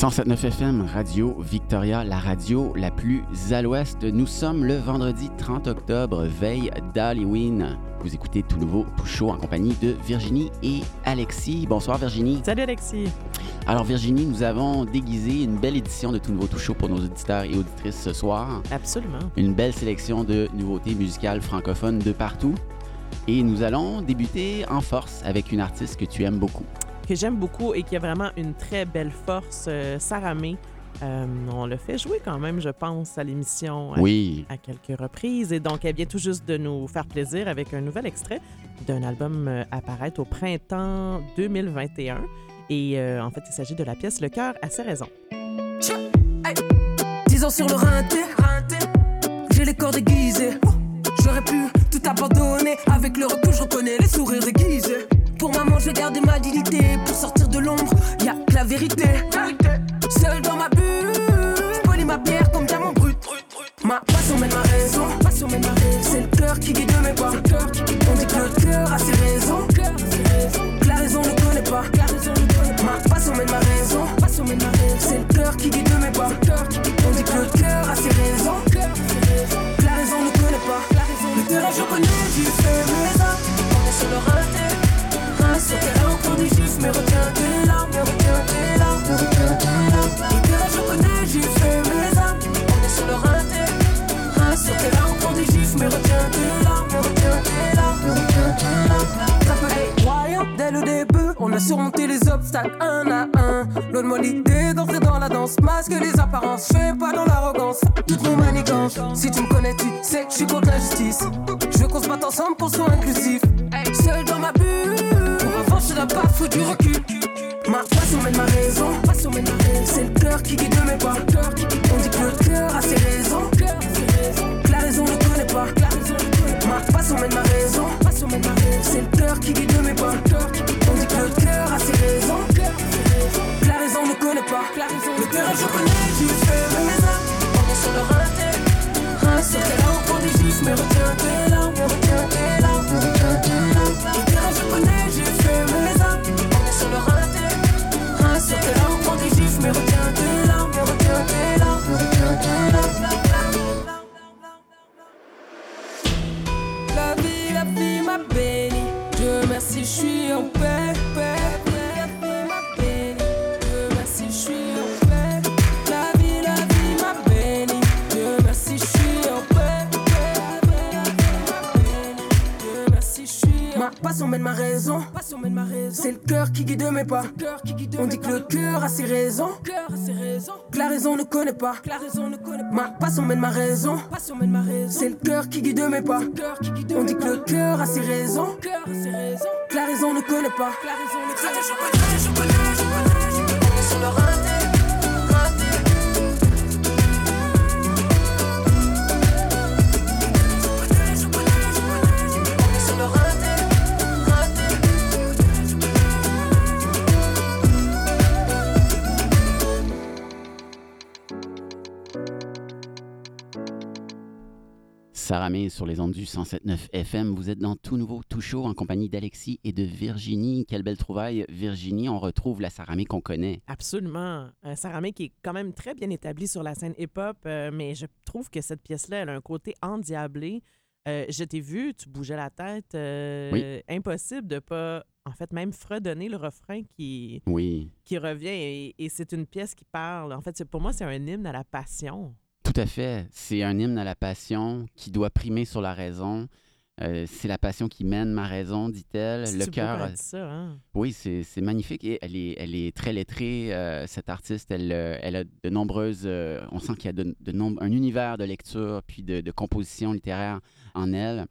107.9 FM, Radio Victoria, la radio la plus à l'ouest. Nous sommes le vendredi 30 octobre, veille d'Halloween. Vous écoutez tout nouveau, tout chaud en compagnie de Virginie et Alexis. Bonsoir Virginie. Salut Alexis. Alors Virginie, nous avons déguisé une belle édition de tout nouveau, tout chaud pour nos auditeurs et auditrices ce soir. Absolument. Une belle sélection de nouveautés musicales francophones de partout. Et nous allons débuter en force avec une artiste que tu aimes beaucoup que j'aime beaucoup et qui a vraiment une très belle force, euh, Sarah May. Euh, on le fait jouer quand même, je pense, à l'émission oui. à, quelques reprises. Et donc, elle vient tout juste de nous faire plaisir avec un nouvel extrait d'un album euh, apparaître au printemps 2021. Et en fait, il s'agit de la pièce Le cœur a ses raisons. Disons sur le rinté, j'ai les corps déguisés. J'aurais pu tout abandonner. Avec le recul, je reconnais les sourires déguisés. Pour maman, je vais garder ma dignité. Pour sortir de l'ombre, y'a que la vérité. Seul dans ma bulle, je ma pierre comme diamant brut. Ma passion mène ma raison. C'est le cœur qui guide mes pas. On dit que le cœur a ses raisons. Que la raison ne connaît pas. Ma passion mène ma raison. C'est le cœur qui guide mes surmonté les obstacles un à un. L'autre moi l'idée d'entrer dans la danse, masque les apparences, fais pas dans l'arrogance, toutes nos manigances. Si tu me connais, tu sais que je suis contre l'injustice. Je veux qu'on se batte ensemble pour soit inclusif. Seul dans ma bulle je n'ai pas foutu du recul. Ma passion mène ma raison. C'est le cœur qui guide mes pas. On dit que le cœur a ses raisons. Que la raison ne connaît pas. Ma passion mène ma raison. C'est le mais retiens tes larmes, retiens tes larmes, retiens tes larmes. Je connais, j'y fais mes âmes. On est sur le juifs, mais retiens tes larmes, retiens tes larmes, retiens tes larmes. La vie, la vie m'a béni. Dieu merci, je suis en paix. Suis Ma passion mène ma raison. C'est le cœur qui guide mes pas. On dit que le cœur a ses raisons. Que la raison ne connaît pas. Ma passion mène ma raison. C'est le cœur qui guide mes pas. On dit que le cœur a ses raisons. Que la raison ne connaît pas. Sarah May sur les ondes du 107.9 FM. Vous êtes dans tout nouveau, tout chaud en compagnie d'Alexis et de Virginie. Quelle belle trouvaille, Virginie. On retrouve la Sarah May qu'on connaît. Absolument. Euh, Sarah May qui est quand même très bien établie sur la scène hip-hop, euh, mais je trouve que cette pièce-là, elle a un côté endiablé. Euh, je t'ai vu, tu bougeais la tête. euh, Oui. Impossible de pas, en fait, même fredonner le refrain qui, Oui, qui revient. Et, et c'est une pièce qui parle. En fait, pour moi, c'est un hymne à la passion. Tout à fait. C'est un hymne à la passion qui doit primer sur la raison. Euh, c'est la passion qui mène ma raison, dit-elle. Le cœur. ça, hein? Oui, c'est magnifique. Et elle est, elle est très lettrée, euh, cette artiste. Elle, euh, elle a de nombreuses. euh, on sent qu'il y a de, de nombre- un univers de lecture puis de, de composition littéraire en elle.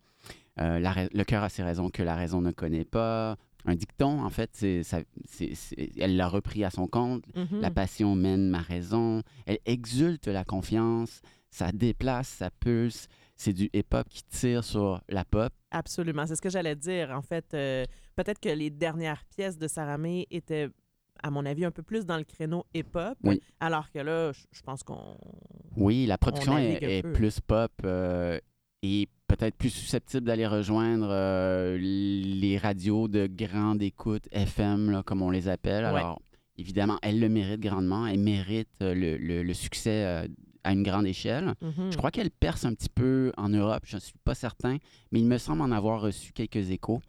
La le cœur a ses raisons que la raison ne connaît pas. Un dicton, en fait, c'est ça- c'est- c'est- elle l'a repris à son compte. Mhm. La passion mène ma raison. Elle exulte la confiance. Ça déplace, ça pulse. C'est du hip-hop qui tire sur la pop. Absolument, c'est ce que j'allais dire. En fait, euh, peut-être que les dernières pièces de Sarah May étaient, à mon avis, un peu plus dans le créneau hip-hop. Oui. Alors que là, je pense qu'on. Oui, la production est, plus pop euh, et peut-être plus susceptible d'aller rejoindre euh, les radios de grande écoute FM, là, comme on les appelle. Ouais. Alors, évidemment, elle le mérite grandement. Elle mérite euh, le, le- le succès euh, à une grande échelle. Mhm. Je crois qu'elle perce un petit peu en Europe, je ne suis pas certain, mais il me semble en avoir reçu quelques échos.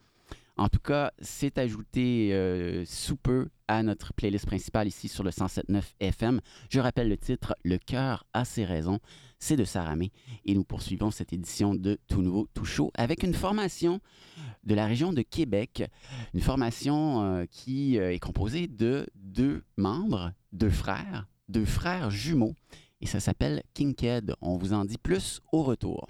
En tout cas, c'est ajouté euh, sous peu à notre playlist principale ici sur le 107.9 FM. Je rappelle le titre Le cœur a ses raisons. C'est de Saramé. Et nous poursuivons cette édition de Tout Nouveau, Tout Chaud avec une formation de la région de Québec. Une formation euh, qui euh, est composée de deux membres, deux frères, deux frères jumeaux. Et ça s'appelle Kinked. On vous en dit plus au retour.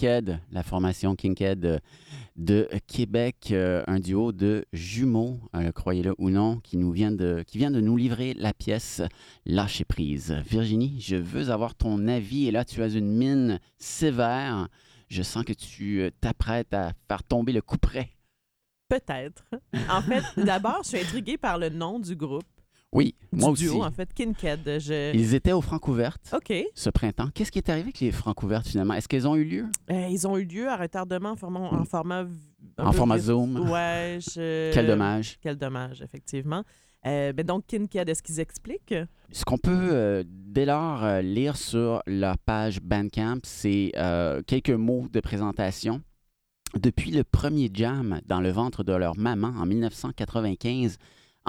La formation Kinked euh, de Québec, euh, un duo de jumeaux, euh, croyez-le ou non, qui, nous vient de, qui vient de nous livrer la pièce Lâcher prise. Virginie, je veux avoir ton avis et là tu as une mine sévère. Je sens que tu t'apprêtes à faire tomber le coup près. Peut-être. En fait, d'abord, je suis intriguée par le nom du groupe, Oui, du moi aussi. duo, en fait, Kinked. Je... Ils étaient aux Francouvertes OK. ce printemps. Qu'est-ce qui est arrivé avec les Francouvertes finalement? Est-ce qu'elles ont eu lieu? Euh, ils ont eu lieu à retardement en format, en format, en format Zoom? Ouais, je... Quel dommage. Quel dommage, effectivement. Euh, ben donc, Kinked, est-ce qu'ils expliquent? Ce qu'on peut euh, dès lors euh, lire sur leur page Bandcamp, c'est quelques mots de présentation. Depuis le premier jam dans le ventre de leur maman en 1995,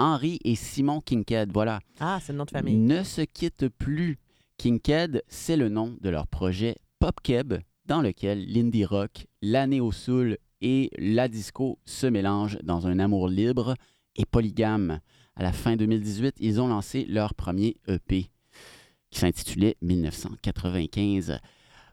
Henri et Simon Kinked, voilà, Ah, c'est le nom de famille. ne se quittent plus. Kinked, c'est le nom de leur projet PopKeb, dans lequel l'indie rock, la néo-soul et la disco se mélangent dans un amour libre et polygame. À la fin 2018, ils ont lancé leur premier EP qui s'intitulait 1995.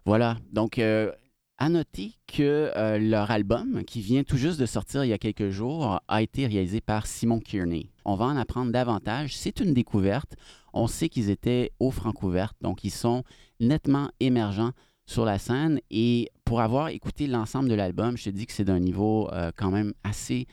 Voilà, donc euh, à noter que euh, leur album, qui vient tout juste de sortir il y a quelques jours, a été réalisé par Simon Kearney. On va en apprendre davantage. C'est une découverte. On sait qu'ils étaient au Francouverte, donc ils sont nettement émergents sur la scène. Et pour avoir écouté l'ensemble de l'album, je te dis que c'est d'un niveau euh, quand même assez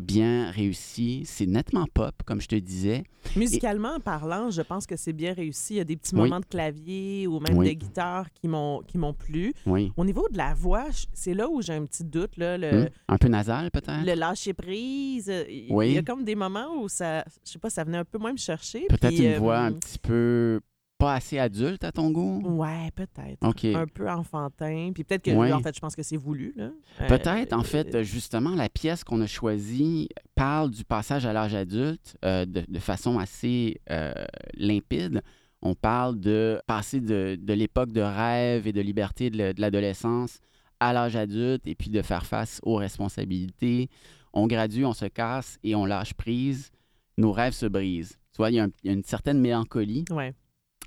bien réussi. C'est nettement pop, comme je te disais. Musicalement parlant, je pense que c'est bien réussi. Il y a des petits Oui. moments de clavier ou même Oui. de guitare qui m'ont plu. Oui. Au niveau de la voix, c'est là où j'ai un petit doute. Là, le, Hmm? Un peu nasal, peut-être? le lâcher prise. euh, Il y a comme des moments où ça, je sais pas, ça venait un peu moins me chercher. Peut-être une euh, voix un petit peu pas assez adulte à ton goût? Ouais, peut-être. Un peu enfantin. Puis peut-être que, Ouais. en fait, je pense que c'est voulu. là. Euh, Peut-être, en fait, euh, justement, la pièce qu'on a choisie parle du passage à l'âge adulte euh, de, de façon assez euh, limpide. On parle de passer de, de l'époque de rêve et de liberté de, le- de l'adolescence à l'âge adulte et puis de faire face aux responsabilités. On gradue, on se casse et on lâche prise. Nos rêves se brisent. Tu vois, il y a, un- il y a une certaine mélancolie Ouais.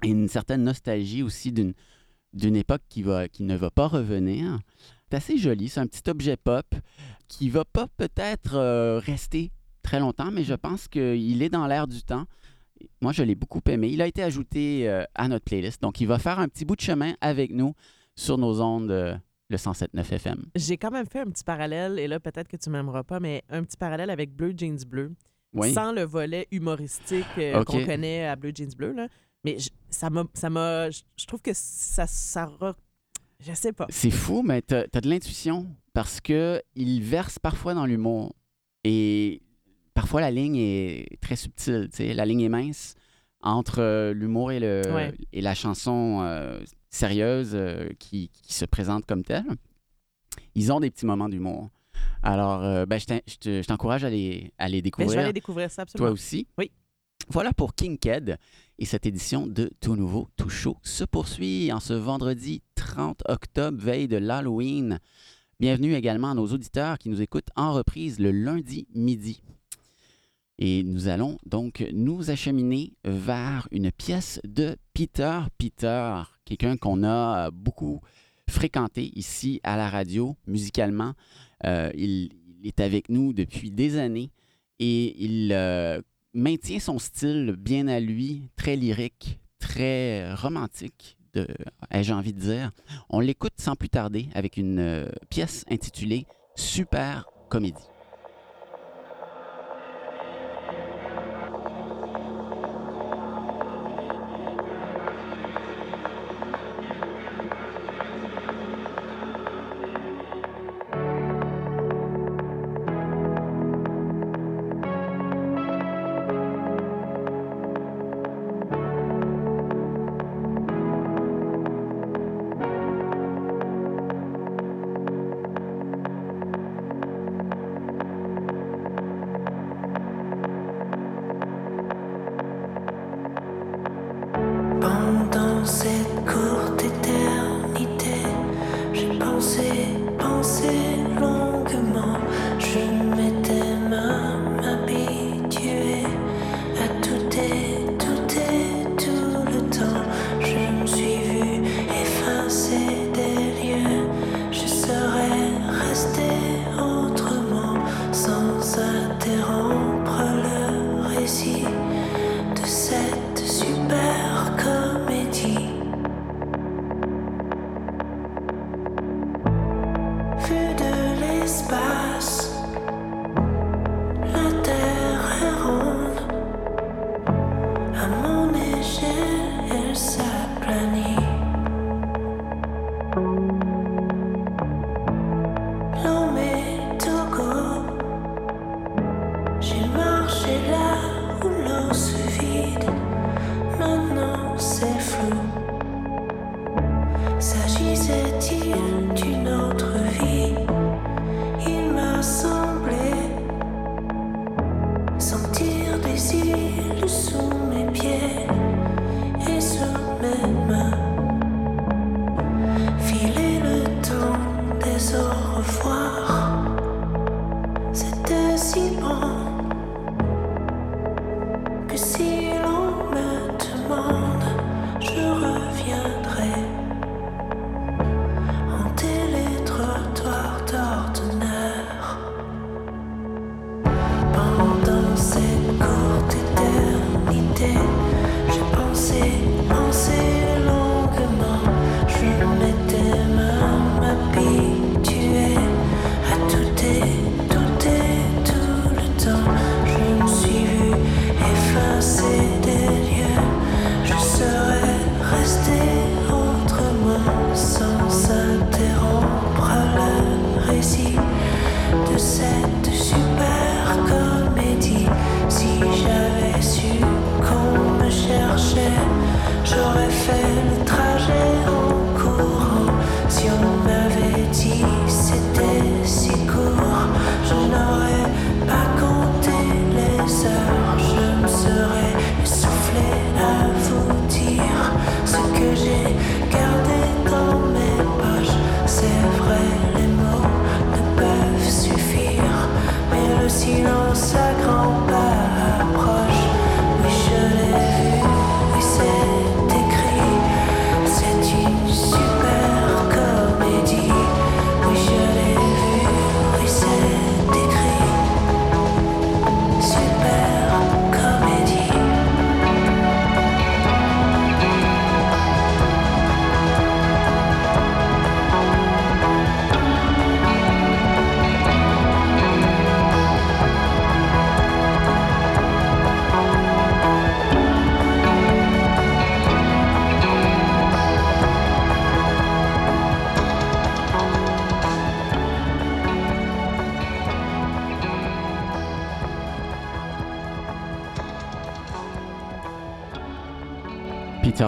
Et une certaine nostalgie aussi d'une d'une époque qui, va, qui ne va pas revenir. C'est assez joli, c'est un petit objet pop qui va pas peut-être euh, rester très longtemps, mais je pense qu'il est dans l'air du temps. Moi, je l'ai beaucoup aimé. Il a été ajouté euh, à notre playlist, donc il va faire un petit bout de chemin avec nous sur nos ondes, euh, le 107.9 FM. J'ai quand même fait un petit parallèle, et là, peut-être que tu m'aimeras pas, mais un petit parallèle avec Bleu Jeans Bleu. Oui, Sans le volet humoristique qu'on connaît à Bleu Jeans Bleu. Là. Mais je- ça m'a. ça m'a- Je je trouve que ça. ça re- Je sais pas. c'est fou, mais tu as, de l'intuition parce que il verse parfois dans l'humour et parfois la ligne est très subtile. tu sais. La ligne est mince entre euh, l'humour et, le, Ouais. et la chanson euh, sérieuse euh, qui, qui se présente comme telle. Ils ont des petits moments d'humour. Alors, euh, ben, je je je t'encourage à les, à les Mais je découvrir. vais aller découvrir ça absolument. Toi aussi? Oui. Voilà pour King Ked. Et cette édition de Tout Nouveau, Tout Chaud se poursuit en ce vendredi 30 octobre, veille de l'Halloween. Bienvenue également à nos auditeurs qui nous écoutent en reprise le lundi midi. Et nous allons donc nous acheminer vers une pièce de Peter Peter, quelqu'un qu'on a euh, beaucoup fréquenté ici à la radio musicalement. Euh, il, est avec nous depuis des années et il euh, maintient son style bien à lui, très lyrique, très romantique, de- ai-je envie de dire. On l'écoute sans plus tarder avec une euh, pièce intitulée Super Comédie.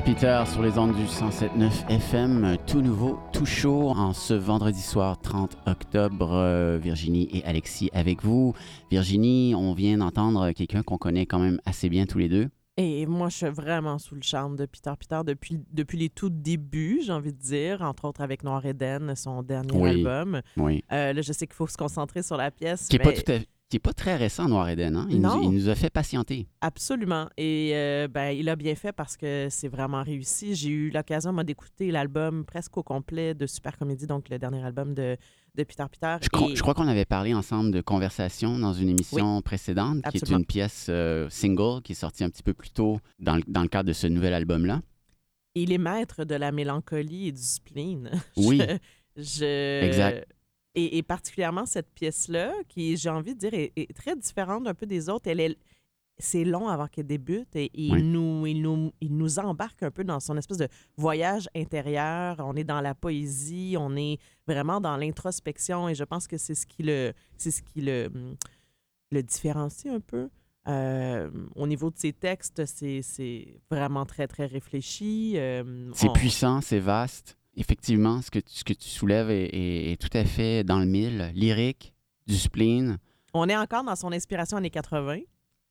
Peter sur les ondes du 107.9 FM, tout nouveau, tout chaud en ce vendredi soir 30 octobre. Euh, Virginie et Alexis avec vous. Virginie, on vient d'entendre quelqu'un qu'on connaît quand même assez bien tous les deux. Et moi, je suis vraiment sous le charme de Peter Peter depuis, depuis les tout débuts, j'ai envie de dire, entre autres avec Noir Eden, son dernier Oui. album. Oui. Euh, là, je sais qu'il faut se concentrer sur la pièce. Qui n'est pas tout à qui est pas très récent, Noir Eden. Hein? Il, nous, Non. il nous a fait patienter. Absolument. Et euh, ben, il a bien fait parce que c'est vraiment réussi. J'ai eu l'occasion moi, d'écouter l'album presque au complet de Super Comédie, donc le dernier album de, de Peter Peter. Je, crois- Et- je crois qu'on avait parlé ensemble de Conversation dans une émission précédente, qui est une pièce euh, single qui est sortie un petit peu plus tôt dans le, dans le cadre de ce nouvel album-là. il est maître de la mélancolie et du spleen. Oui. Je, je- Exact. Et, et particulièrement cette pièce-là, qui, j'ai envie de dire, est, est très différente un peu des autres. Elle est, c'est long avant qu'elle débute et il, Oui. nous, il, nous, il nous embarque un peu dans son espèce de voyage intérieur. On est dans la poésie, on est vraiment dans l'introspection et je pense que c'est ce qui le, c'est ce qui le, le différencie un peu. Euh, au niveau de ses textes, c'est, c'est vraiment très, très réfléchi. Euh, C'est on- puissant, c'est vaste. Effectivement, ce que, tu- ce que tu soulèves est, est- est tout à fait dans le mille. Lyrique, du spleen, On est encore dans son inspiration années 80,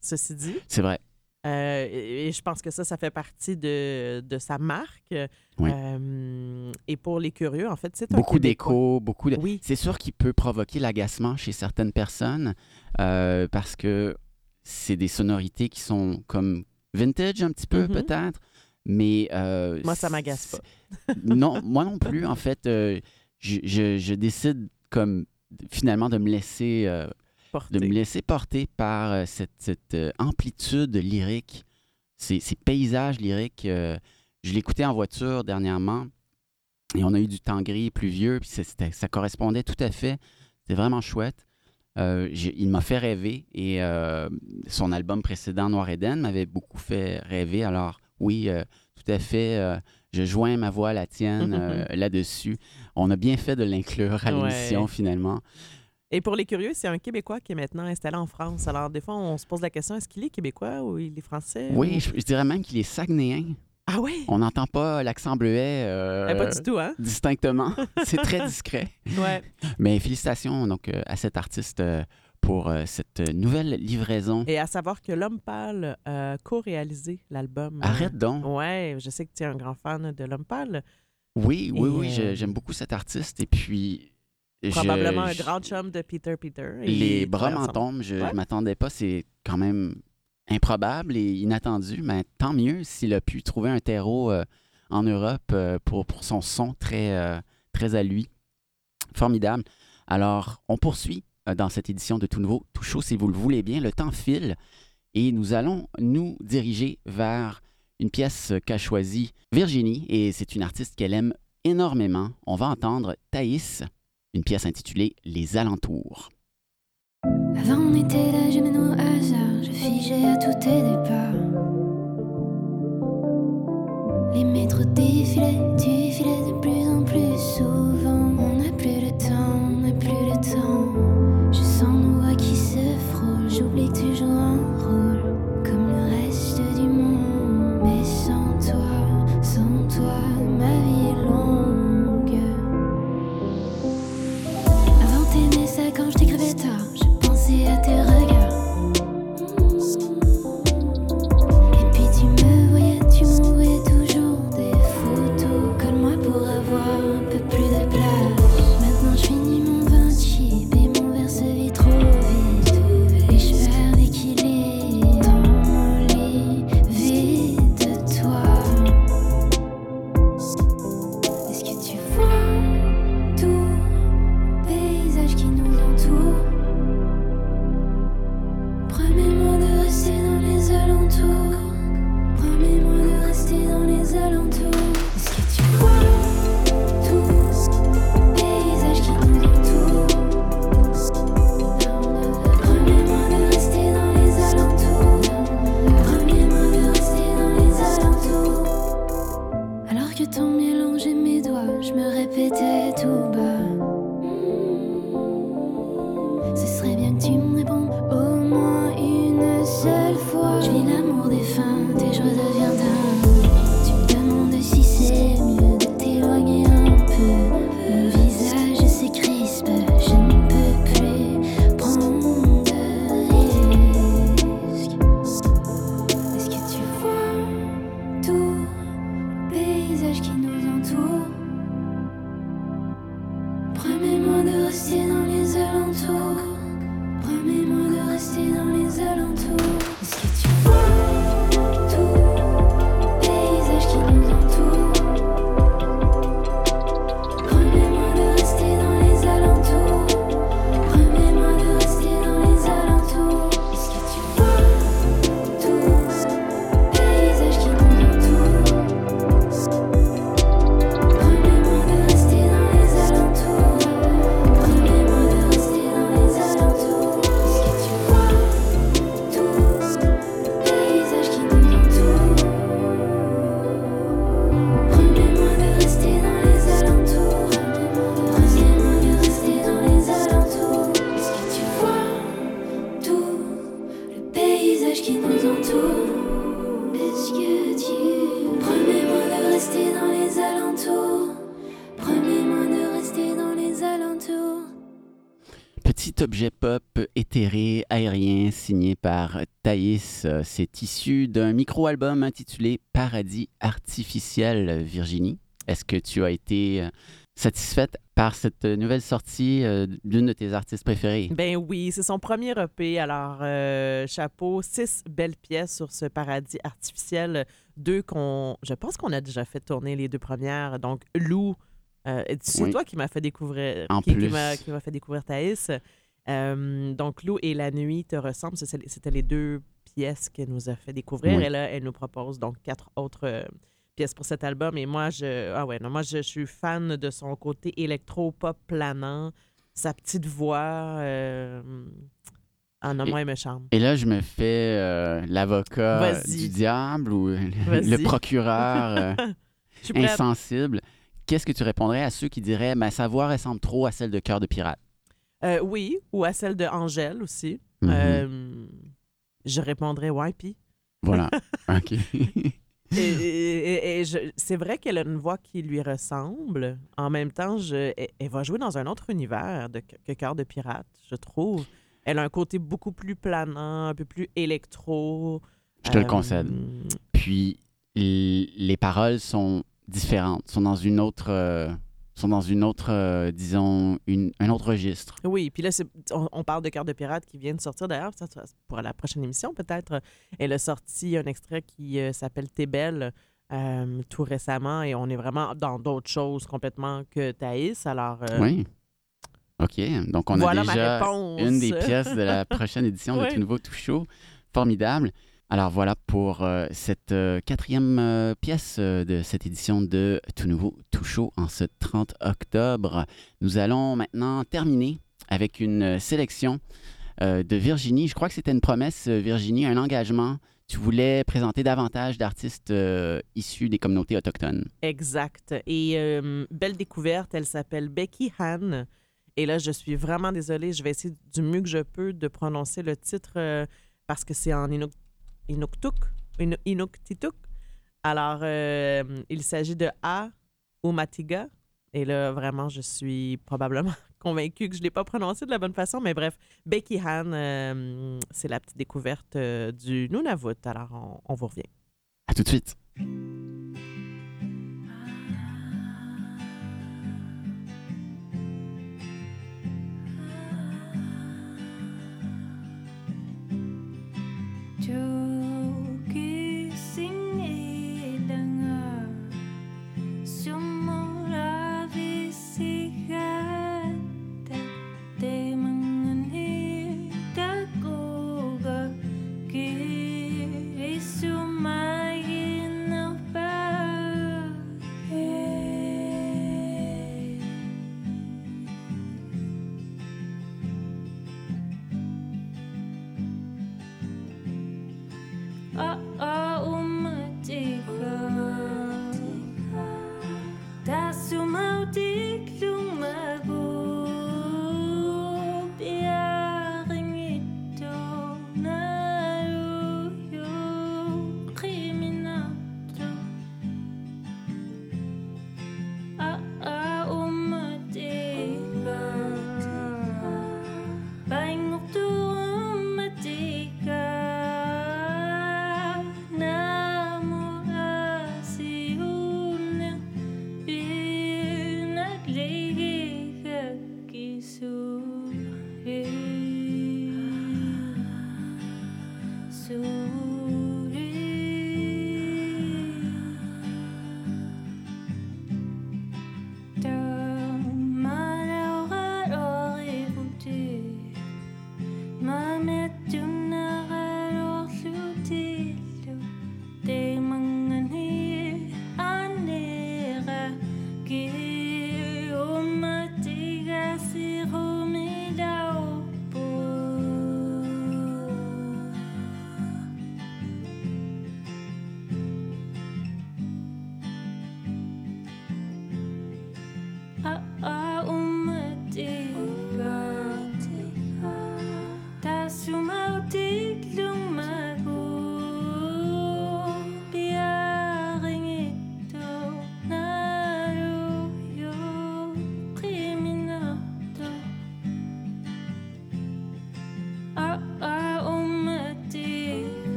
ceci dit. c'est vrai. Euh, et, et je pense que ça, ça fait partie de, de sa marque. Oui. Euh, et pour les curieux, en fait, c'est un Beaucoup d'échos, beaucoup de... Oui, C'est sûr qu'il peut provoquer l'agacement chez certaines personnes euh, parce que c'est des sonorités qui sont comme vintage un petit peu Mhm. peut-être, mais... euh, moi, ça m'agace pas. non, moi non plus. En fait, euh, je, je- je décide comme finalement de me laisser, euh, de me laisser porter par cette, cette, amplitude lyrique, ces, ces paysages lyriques. je l'écoutais en voiture dernièrement et on a eu du temps gris, pluvieux, puis ça correspondait tout à fait. C'était vraiment chouette. Euh, il m'a fait rêver et euh, son album précédent, Noir Eden, m'avait beaucoup fait rêver. Alors oui, euh, tout à fait, euh, je joins ma voix à la tienne euh, là-dessus. On a bien fait de l'inclure à Ouais. l'émission finalement. Et pour les curieux, c'est un Québécois qui est maintenant installé en France. Alors, des fois, on se pose la question est-ce qu'il est québécois ou il est français Oui, ou- je, je dirais même qu'il est saguenéen. Ah oui On n'entend pas l'accent bleuet euh, Eh, Pas du tout, hein? distinctement. C'est très discret. Ouais. Mais félicitations donc à cet artiste pour euh, cette nouvelle livraison. Et à savoir que L'Homme Pâle a co-réalisé l'album. Arrête donc. Ouais, je sais que tu es un grand fan de L'Homme Pâle. Oui, oui, Et, oui, euh, j'aime beaucoup cet artiste. Et puis. je- Probablement un grand chum de Peter Peter. Et Les bras travaillent m'en ensemble. tombent. Je Ouais. ne m'attendais pas. C'est quand même improbable et inattendu. Mais tant mieux s'il a pu trouver un terreau euh, en Europe euh, pour, pour son son très, euh, très à lui. Formidable. Alors, on poursuit euh, dans cette édition de Tout Nouveau, Tout Chaud, si vous le voulez bien. Le temps file et nous allons nous diriger vers une pièce qu'a choisie Virginie et c'est une artiste qu'elle aime énormément. On va entendre Thaïs, une pièce intitulée Les Alentours. Avant on était là, je à tous tes départs. Les défilaient, de plus C'est issu d'un micro-album intitulé Paradis artificiel Virginie. Est-ce que tu as été euh, satisfaite par cette nouvelle sortie euh, d'une de tes artistes préférées? Ben oui, c'est son premier EP. Alors, euh, chapeau, six belles pièces sur ce paradis artificiel. Deux qu'on. Je pense qu'on a déjà fait tourner les deux premières. Donc, Lou, euh, c'est Oui. toi qui m'as fait découvrir. En qui, plus. qui m'a fait découvrir Thaïs. Euh, donc, Lou et La Nuit te ressemblent. C'était les deux pièces qu'elle nous a fait découvrir. Oui. Et là, elle nous propose donc quatre autres. euh, pièces pour cet album et moi je ah ouais non moi je, je suis fan de son côté électro pop planant sa petite voix euh, ah non moi elle me charme Et là, je me fais euh, l'avocat du diable ou le, procureur euh, insensible. Qu'est-ce que tu répondrais à ceux qui diraient ma sa voix ressemble trop à celle de Cœur de pirate? Euh, oui ou à celle de Angèle aussi Mhm. Euh, je répondrais ouais puis Voilà. OK. Et, et- et- et je- c'est vrai qu'elle a une voix qui lui ressemble. En même temps, je, elle, elle va jouer dans un autre univers de, que Cœur de pirate, je trouve. Elle a un côté beaucoup plus planant, un peu plus électro. Je te le Euh, concède. Puis les paroles sont différentes, sont dans une autre, euh, sont dans une autre, euh, disons, une, un autre registre. Oui, puis là, c'est- on, on parle de Cœur de pirate qui vient de sortir d'ailleurs. Pour la prochaine émission, peut-être. Elle a sorti un extrait qui euh, s'appelle T'es belle euh, tout récemment et on est vraiment dans d'autres choses complètement que Thaïs. Alors, Oui. OK. Donc on voilà a déjà une des pièces de la prochaine édition de. Tout Nouveau Tout Chaud. Formidable. Alors voilà pour euh, cette euh, quatrième euh, pièce de cette édition de Tout Nouveau Tout Chaud en ce 30 octobre. Nous allons maintenant terminer avec une sélection de Virginie. Je crois que c'était une promesse, Virginie, un engagement. Tu voulais présenter davantage d'artistes issus des communautés autochtones. Exact. Et belle découverte, elle s'appelle Becky Han. Et là, je suis vraiment désolée, je vais essayer du mieux que je peux de prononcer le titre parce que c'est en Inuk Inuktitut. Inu- Inuktitut. Alors, euh, il s'agit de A Umatiga. Et là, vraiment, je suis probablement convaincue que je ne l'ai pas prononcé de la bonne façon. Mais bref, Becky Han, euh, c'est la petite découverte euh, du Nunavut. Alors, on, on vous revient. À tout de suite.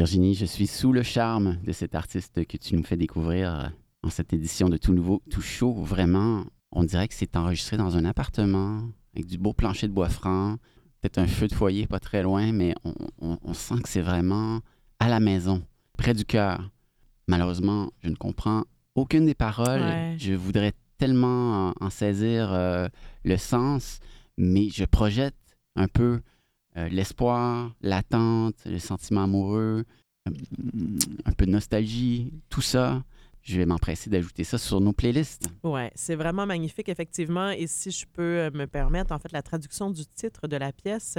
Virginie, je suis sous le charme de cet artiste que tu nous fais découvrir euh, en cette édition de Tout Nouveau, Tout Chaud. Vraiment, on dirait que c'est enregistré dans un appartement avec du beau plancher de bois franc, peut-être un feu de foyer pas très loin, mais on, on- on sent que c'est vraiment à la maison, près du cœur. Malheureusement, je ne comprends aucune des paroles. Ouais. Je voudrais tellement en, en saisir euh, le sens, mais je projette un peu euh, l'espoir, l'attente, le sentiment amoureux, euh, un peu de nostalgie, tout ça. Je vais m'empresser d'ajouter ça sur nos playlists. Ouais, c'est vraiment magnifique, effectivement. Et si je peux euh, me permettre, en fait, la traduction du titre de la pièce,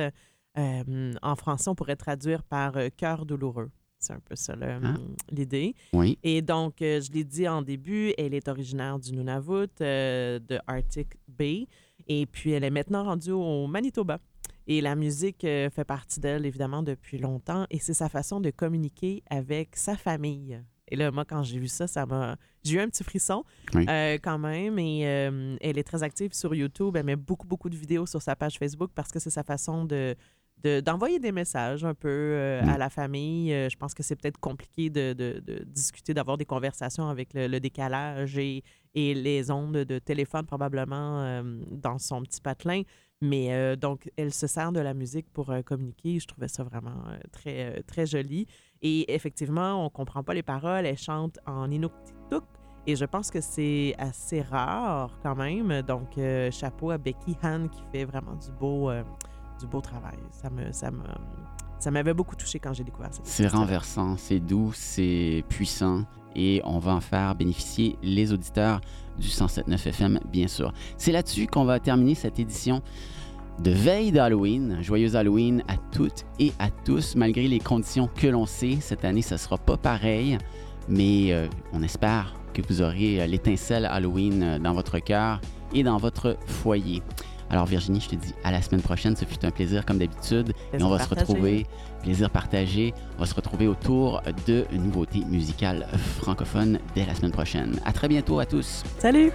euh, en français, on pourrait traduire par cœur douloureux. C'est un peu ça Ah. l'idée. Oui, Et donc, je l'ai dit en début, elle est originaire du Nunavut, euh, de Arctic Bay. Et puis, elle est maintenant rendue au Manitoba. Et la musique euh, fait partie d'elle, évidemment, depuis longtemps. Et c'est sa façon de communiquer avec sa famille. Et là, moi, quand j'ai vu ça, ça m'a... J'ai eu un petit frisson Oui. euh, quand même. Et euh, elle est très active sur YouTube. Elle met beaucoup, beaucoup de vidéos sur sa page Facebook parce que c'est sa façon de de- d'envoyer des messages un peu euh, Mm. à la famille. Euh, je pense que c'est peut-être compliqué de, de- de discuter, d'avoir des conversations avec le, le décalage et, et les ondes de téléphone probablement euh, dans son petit patelin. Mais euh, donc, elle se sert de la musique pour euh, communiquer. Je trouvais ça vraiment euh, très, très joli. Et effectivement, on comprend pas les paroles. Elle chante en inuktitut. Et je pense que c'est assez rare quand même. Donc, chapeau à Becky Han qui fait vraiment du beau, du beau travail. Ça me, ça me, ça m'avait beaucoup touché quand j'ai découvert cette c'est renversant, c'est doux, c'est puissant et on va en faire bénéficier les auditeurs du 107.9 FM, bien sûr. C'est là-dessus qu'on va terminer cette édition de veille d'Halloween. Joyeuse Halloween à toutes et à tous, malgré les conditions que l'on sait. Cette année, ça sera pas pareil, mais euh, on espère que vous aurez euh, l'étincelle Halloween euh, dans votre cœur et dans votre foyer. Alors Virginie, je te dis à la semaine prochaine. Ce fut un plaisir comme d'habitude. Et on va se retrouver, plaisir partagé, on va se retrouver autour de nouveautés musicales francophones dès la semaine prochaine. À très bientôt à tous. Salut!